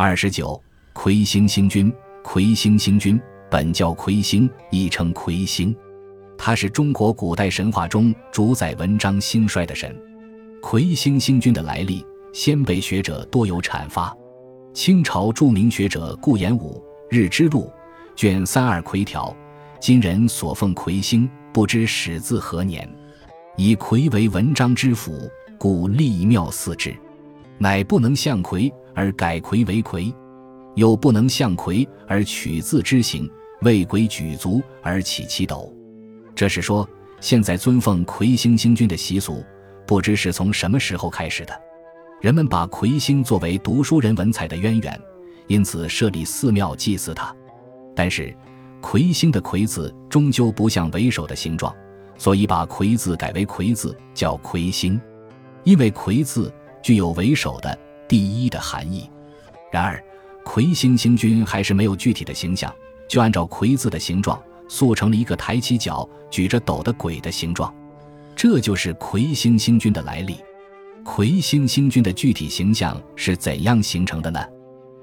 二十九，魁星星君，魁星星君本叫魁星，亦称魁星，他是中国古代神话中主宰文章兴衰的神。魁星星君的来历，先辈学者多有阐发。清朝著名学者顾炎武《日之录》卷三二魁条，今人所奉魁星，不知始自何年。以魁为文章之辅，故立庙祀之。乃不能向魁而改魁为魁，又不能向魁而取字之形，为鬼举足而起其斗。这是说，现在尊奉魁星星君的习俗，不知是从什么时候开始的。人们把魁星作为读书人文采的渊源，因此设立寺庙祭祀他。但是，魁星的魁字终究不像为首的形状。所以把“魁”字改为“魁”字，叫“魁星”，因为“魁”字具有为首的第一的含义。然而，魁星星君还是没有具体的形象，就按照“魁”字的形状塑成了一个抬起脚、举着斗的鬼的形状。这就是魁星星君的来历。魁星星君的具体形象是怎样形成的呢？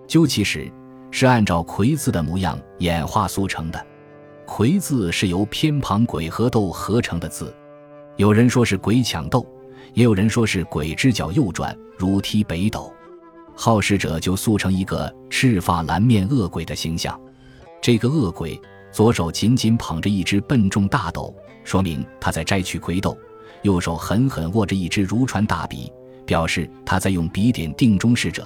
究其实，是按照“魁”字的模样演化塑成的。魁字是由偏旁鬼和斗合成的字，有人说是鬼抢斗，也有人说是鬼之脚右转如踢北斗，好事者就塑成一个赤发蓝面恶鬼的形象。这个恶鬼左手紧紧捧着一只笨重大斗，说明他在摘取魁斗；右手狠狠握着一支如船大笔，表示他在用笔点定中事者；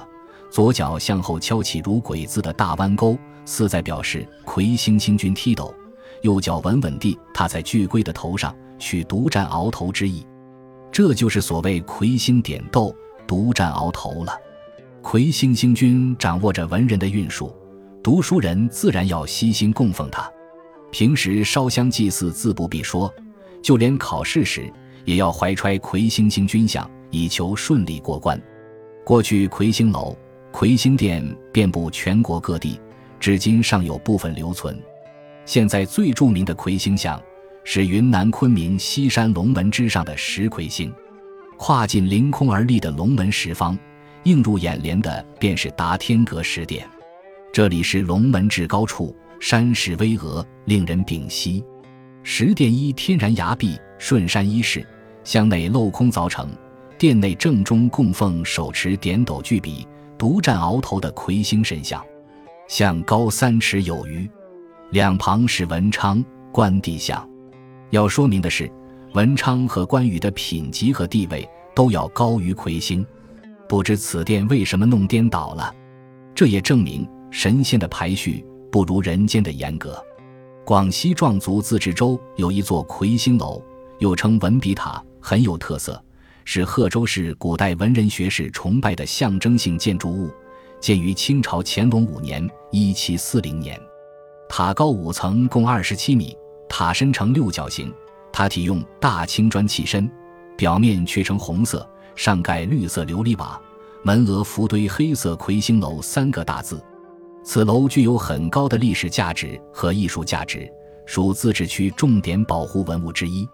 左脚向后敲起如鬼字的大弯钩，似在表示魁星星君踢斗。右脚稳稳地踏在巨龟的头上，取独占鳌头之意，这就是所谓魁星点斗，独占鳌头了。魁星星君掌握着文人的运数，读书人自然要悉心供奉他。平时烧香祭祀自不必说，就连考试时也要怀揣魁星星君像，以求顺利过关。过去魁星楼、魁星殿遍布全国各地，至今尚有部分留存。现在最著名的魁星像，是云南昆明西山龙门之上的石魁星，跨进凌空而立的龙门石方，映入眼帘的便是达天阁石殿。这里是龙门至高处，山势巍峨，令人屏息。石殿依天然崖壁顺山依势，向内镂空凿成。殿内正中供奉手持点斗巨笔、独占鳌头的魁星神像，像高三尺有余。两旁是文昌、关帝像。要说明的是，文昌和关羽的品级和地位都要高于魁星。不知此殿为什么弄颠倒了？这也证明神仙的排序不如人间的严格。广西壮族自治州有一座魁星楼，又称文笔塔，很有特色，是贺州市古代文人学士崇拜的象征性建筑物，建于清朝乾隆五年（一七四零年）。塔高五层，共二十七米，塔身呈六角形，塔体用大青砖砌身，表面却呈红色，上盖绿色琉璃瓦，门额浮堆黑色“魁星楼”三个大字。此楼具有很高的历史价值和艺术价值，属自治区重点保护文物之一。